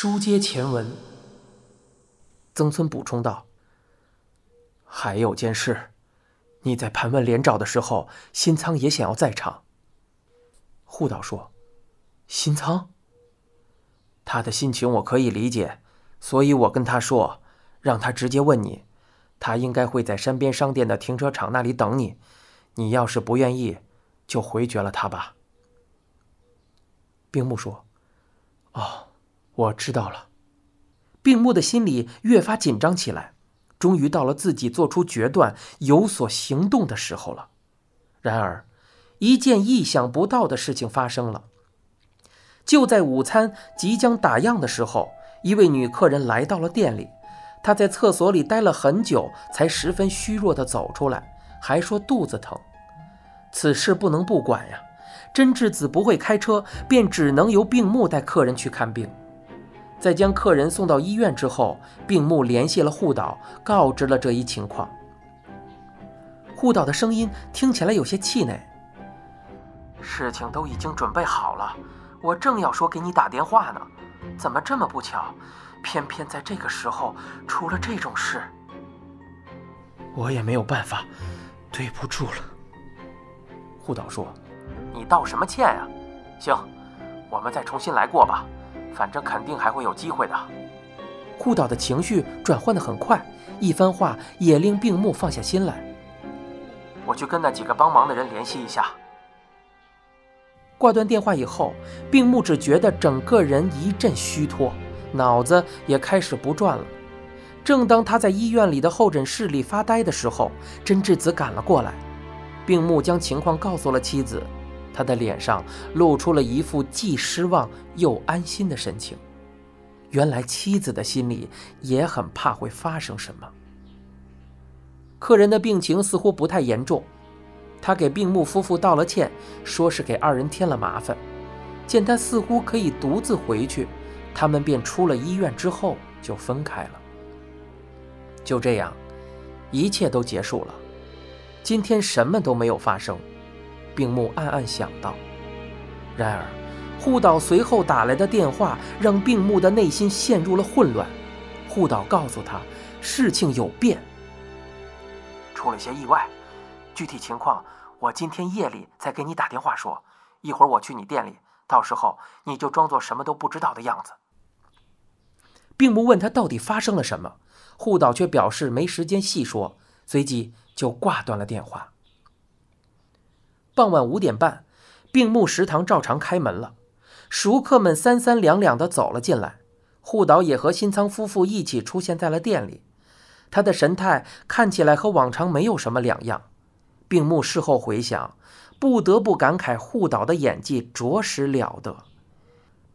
书接前文，曾村补充道：“还有件事，你在盘问连长的时候，新仓也想要在场。”护岛说：“新仓，他的心情我可以理解，所以我跟他说，让他直接问你，他应该会在山边商店的停车场那里等你。你要是不愿意，就回绝了他吧。”冰木说：“。”我知道了，病木的心里越发紧张起来，终于到了自己做出决断、有所行动的时候了。然而，一件意想不到的事情发生了。就在午餐即将打烊的时候，一位女客人来到了店里，她在厕所里待了很久，才十分虚弱地走出来，还说肚子疼。此事不能不管呀，真智子不会开车，便只能由病木带客人去看病。在将客人送到医院之后，病木联系了护岛，告知了这一情况。护岛的声音听起来有些气馁。事情都已经准备好了，我正要说给你打电话呢，怎么这么不巧，偏偏在这个时候出了这种事？我也没有办法，对不住了。护岛说：“你道什么歉呀？行，我们再重新来过吧。”反正肯定还会有机会的。护岛的情绪转换的很快，一番话也令病木放下心来。我去跟那几个帮忙的人联系一下。挂断电话以后，病木只觉得整个人一阵虚脱，脑子也开始不转了。正当他在医院里的候诊室里发呆的时候，真智子赶了过来。病木将情况告诉了妻子。他的脸上露出了一副既失望又安心的神情。原来妻子的心里也很怕会发生什么。客人的病情似乎不太严重，他给病木夫妇道了歉，说是给二人添了麻烦。见他似乎可以独自回去，他们便出了医院，之后就分开了。就这样，一切都结束了。今天什么都没有发生。病木暗暗想到，然而，护岛随后打来的电话让病木的内心陷入了混乱。护岛告诉他，事情有变，出了些意外，具体情况我今天夜里再给你打电话说。一会儿我去你店里，到时候你就装作什么都不知道的样子。病木问他到底发生了什么，护岛却表示没时间细说，随即就挂断了电话。傍晚五点半，病木食堂照常开门了，熟客们三三两两地走了进来。护岛也和新仓夫妇一起出现在了店里，他的神态看起来和往常没有什么两样。病木事后回想，不得不感慨护岛的演技着实了得。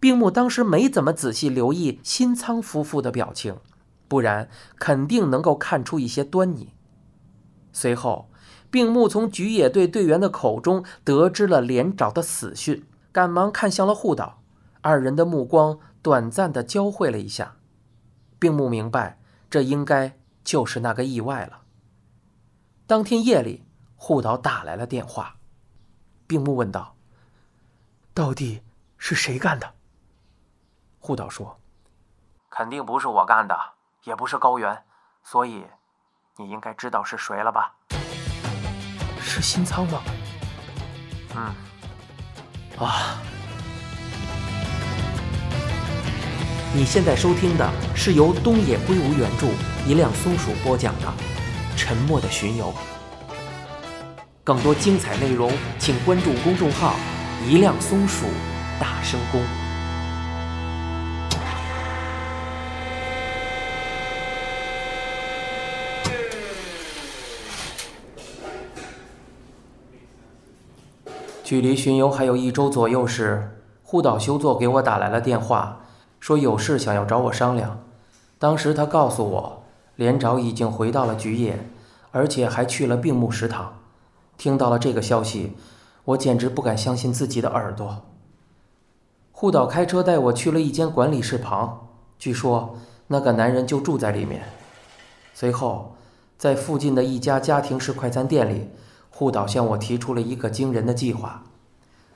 病木当时没怎么仔细留意新仓夫妇的表情，不然肯定能够看出一些端倪。随后。病木从菊野队队员的口中得知了连长的死讯，赶忙看向了护岛，二人的目光短暂的交汇了一下。病木明白，这应该就是那个意外了。当天夜里，护岛打来了电话，病木问道：“到底是谁干的？”护岛说：“肯定不是我干的，也不是高原，所以你应该知道是谁了吧？”是新仓吗？嗯。啊！你现在收听的是由东野圭吾原著、一辆松鼠播讲的《沉默的巡游》。更多精彩内容，请关注公众号“一辆松鼠大声公”。距离巡游还有一周左右时，护岛修作给我打来了电话，说有事想要找我商量。当时他告诉我，连长已经回到了菊野，而且还去了病木食堂。听到了这个消息，我简直不敢相信自己的耳朵。护岛开车带我去了一间管理室旁，据说那个男人就住在里面。随后，在附近的一家家庭式快餐店里。护岛向我提出了一个惊人的计划，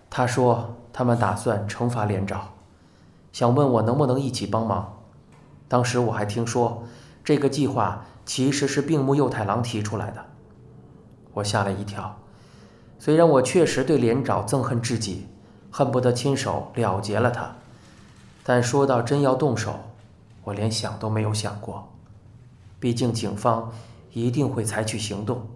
他说他们打算惩罚连长，想问我能不能一起帮忙。当时我还听说，这个计划其实是病木右太郎提出来的。我吓了一跳，虽然我确实对连长憎恨至极，恨不得亲手了结了他，但说到真要动手，我连想都没有想过。毕竟警方一定会采取行动，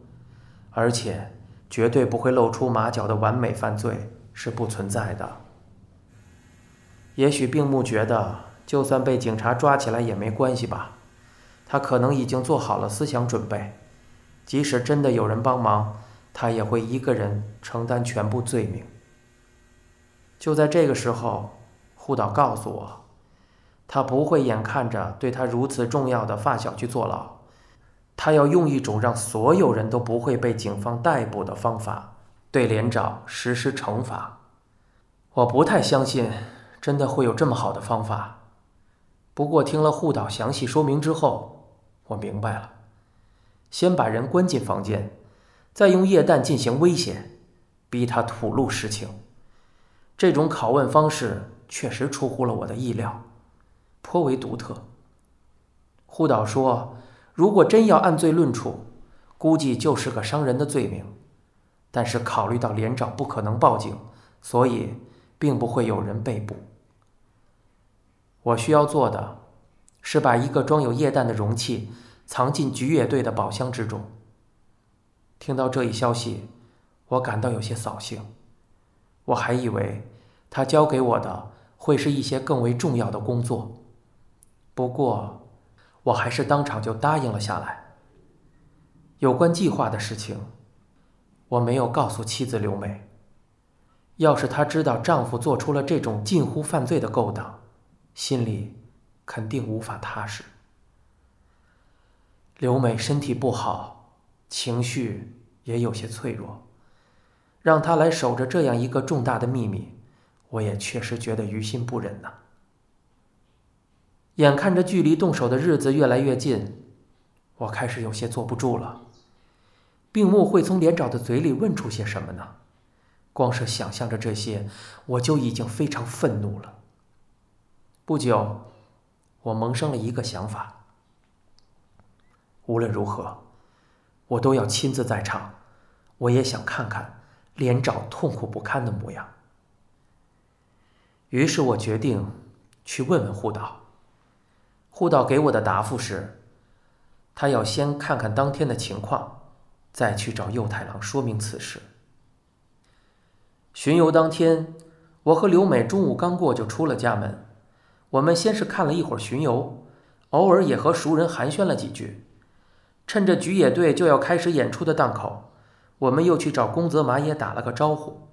而且绝对不会露出马脚的完美犯罪是不存在的。也许病木觉得，就算被警察抓起来也没关系吧，他可能已经做好了思想准备。即使真的有人帮忙，他也会一个人承担全部罪名。就在这个时候，护岛告诉我，他不会眼看着对他如此重要的发小去坐牢，他要用一种让所有人都不会被警方逮捕的方法，对连长实施惩罚。我不太相信，真的会有这么好的方法。不过听了护岛详细说明之后，我明白了。先把人关进房间，再用液氮进行威胁，逼他吐露实情。这种拷问方式确实出乎了我的意料，颇为独特。护导说，如果真要按罪论处，估计就是个伤人的罪名。但是考虑到连长不可能报警，所以并不会有人被捕。我需要做的，是把一个装有液氮的容器。藏进菊野队的宝箱之中。听到这一消息，我感到有些扫兴。我还以为他交给我的会是一些更为重要的工作，不过我还是当场就答应了下来。有关计划的事情，我没有告诉妻子刘美。要是她知道丈夫做出了这种近乎犯罪的勾当，心里肯定无法踏实。刘美身体不好，情绪也有些脆弱，让她来守着这样一个重大的秘密，我也确实觉得于心不忍呐。眼看着距离动手的日子越来越近，我开始有些坐不住了。病木会从连长的嘴里问出些什么呢？光是想象着这些，我就已经非常愤怒了。不久，我萌生了一个想法。无论如何，我都要亲自在场。我也想看看连长痛苦不堪的模样。于是我决定去问问护导。护导给我的答复是，他要先看看当天的情况，再去找右太郎说明此事。巡游当天，我和刘美中午刚过就出了家门。我们先是看了一会儿巡游，偶尔也和熟人寒暄了几句。趁着菊野队就要开始演出的档口，我们又去找宫泽麻也打了个招呼。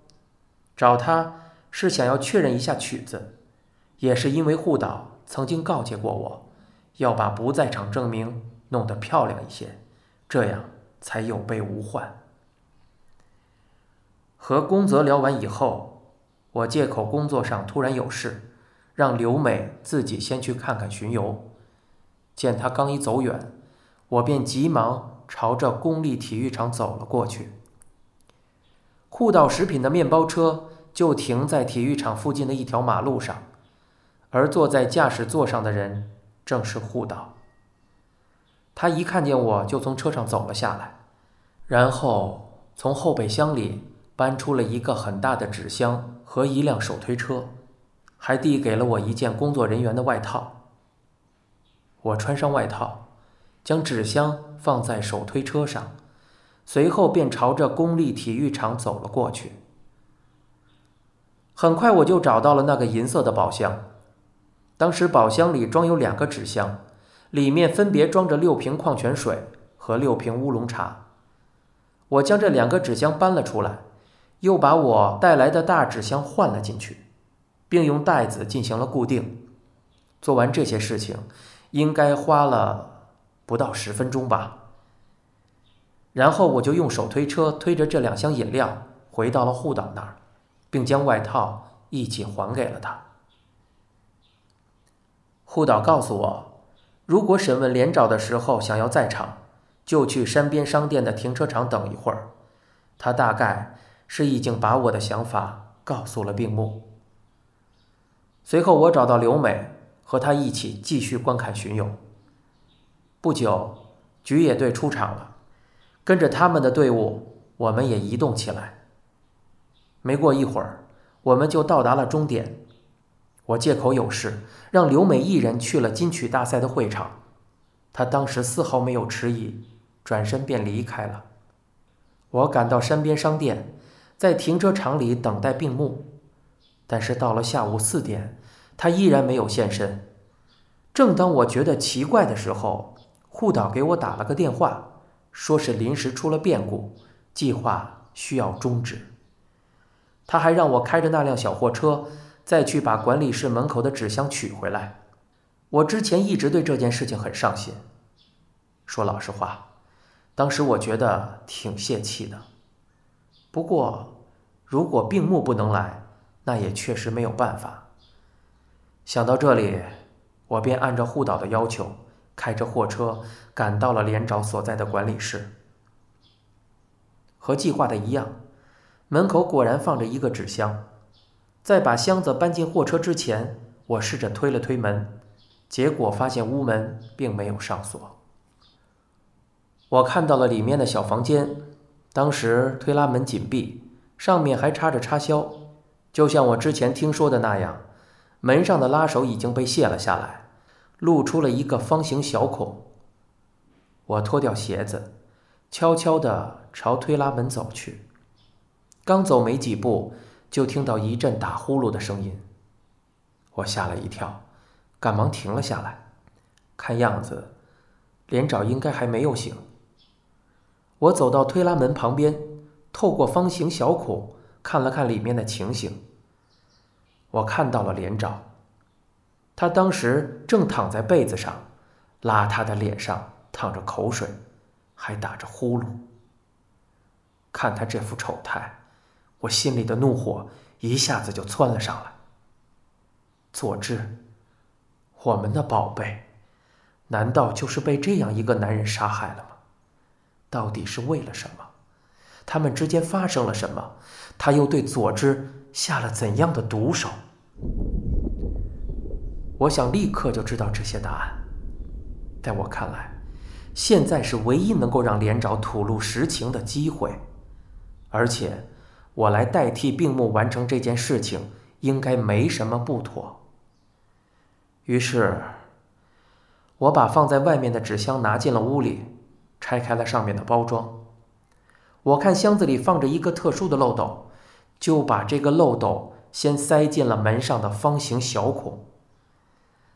找他是想要确认一下曲子，也是因为护导曾经告诫过我，要把不在场证明弄得漂亮一些，这样才有备无患。和宫泽聊完以后，我借口工作上突然有事，让刘美自己先去看看巡游。见他刚一走远。我便急忙朝着公立体育场走了过去。护岛食品的面包车就停在体育场附近的一条马路上，而坐在驾驶座上的人正是护岛。他一看见我就从车上走了下来，然后从后备箱里搬出了一个很大的纸箱和一辆手推车，还递给了我一件工作人员的外套。我穿上外套。将纸箱放在手推车上，随后便朝着公立体育场走了过去。很快我就找到了那个银色的宝箱，当时宝箱里装有两个纸箱，里面分别装着六瓶矿泉水和六瓶乌龙茶。我将这两个纸箱搬了出来，又把我带来的大纸箱换了进去，并用袋子进行了固定。做完这些事情，应该花了。不到十分钟吧，然后我就用手推车推着这两箱饮料回到了护岛那儿，并将外套一起还给了他。护导告诉我，如果审问连长的时候想要在场，就去山边商店的停车场等一会儿。他大概是已经把我的想法告诉了病木。随后我找到刘美，和她一起继续观看巡游。不久，菊野队出场了，跟着他们的队伍，我们也移动起来。没过一会儿，我们就到达了终点。我借口有事，让刘美一人去了金曲大赛的会场。她当时丝毫没有迟疑，转身便离开了。我赶到山边商店，在停车场里等待闭幕。但是到了下午四点，他依然没有现身。正当我觉得奇怪的时候，护导给我打了个电话，说是临时出了变故，计划需要终止。他还让我开着那辆小货车，再去把管理室门口的纸箱取回来。我之前一直对这件事情很上心。说老实话，当时我觉得挺泄气的。不过，如果病木不能来，那也确实没有办法。想到这里，我便按照护导的要求，开着货车赶到了连长所在的管理室。和计划的一样，门口果然放着一个纸箱。在把箱子搬进货车之前，我试着推了推门，结果发现屋门并没有上锁。我看到了里面的小房间，当时推拉门紧闭，上面还插着插销。就像我之前听说的那样，门上的拉手已经被卸了下来，露出了一个方形小孔。我脱掉鞋子，悄悄地朝推拉门走去。刚走没几步，就听到一阵打呼噜的声音。我吓了一跳，赶忙停了下来。看样子，连长应该还没有醒。我走到推拉门旁边，透过方形小孔看了看里面的情形。我看到了连长，他当时正躺在被子上，邋遢的脸上淌着口水，还打着呼噜。看他这副丑态，我心里的怒火一下子就窜了上来。佐治，我们的宝贝，难道就是被这样一个男人杀害了吗？到底是为了什么？他们之间发生了什么？他又对佐治？下了怎样的毒手？我想立刻就知道这些答案。在我看来，现在是唯一能够让连长吐露实情的机会，而且我来代替病木完成这件事情，应该没什么不妥。于是，我把放在外面的纸箱拿进了屋里，拆开了上面的包装。我看箱子里放着一个特殊的漏斗。就把这个漏斗先塞进了门上的方形小孔。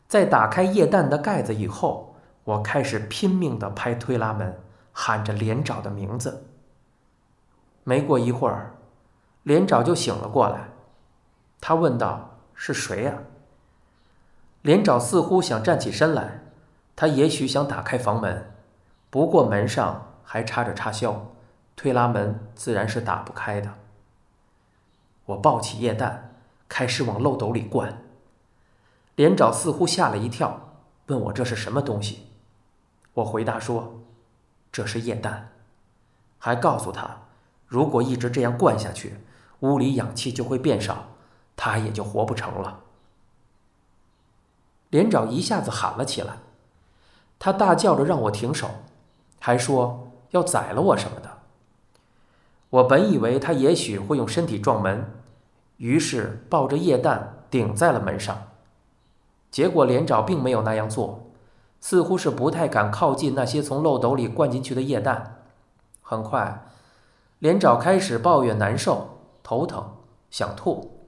在打开液氮的盖子以后，我开始拼命地拍推拉门，喊着连长的名字。没过一会儿，连长就醒了过来。他问道：“是谁呀？”连长似乎想站起身来，他也许想打开房门，不过门上还插着插销，推拉门自然是打不开的。我抱起液氮，开始往漏斗里灌。连长似乎吓了一跳，问我这是什么东西。我回答说：“这是液氮。”还告诉他，如果一直这样灌下去，屋里氧气就会变少，他也就活不成了。连长一下子喊了起来，他大叫着让我停手，还说要宰了我什么的。我本以为他也许会用身体撞门，于是抱着液氮顶在了门上。结果连长并没有那样做，似乎是不太敢靠近那些从漏斗里灌进去的液氮。很快，连长开始抱怨难受、头疼、想吐。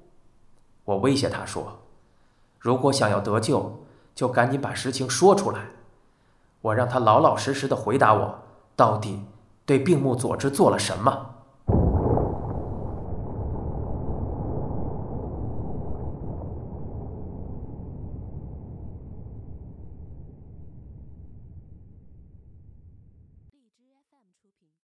我威胁他说：“如果想要得救，就赶紧把实情说出来。”我让他老老实实的回答我，到底对病木佐治做了什么。